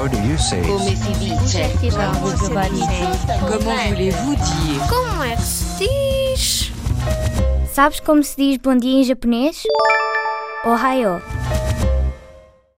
How do you say? Come si dice? Comment voulez-vous dire Como é que se diz? Sabes como se diz bom dia em japonês? Ohayo.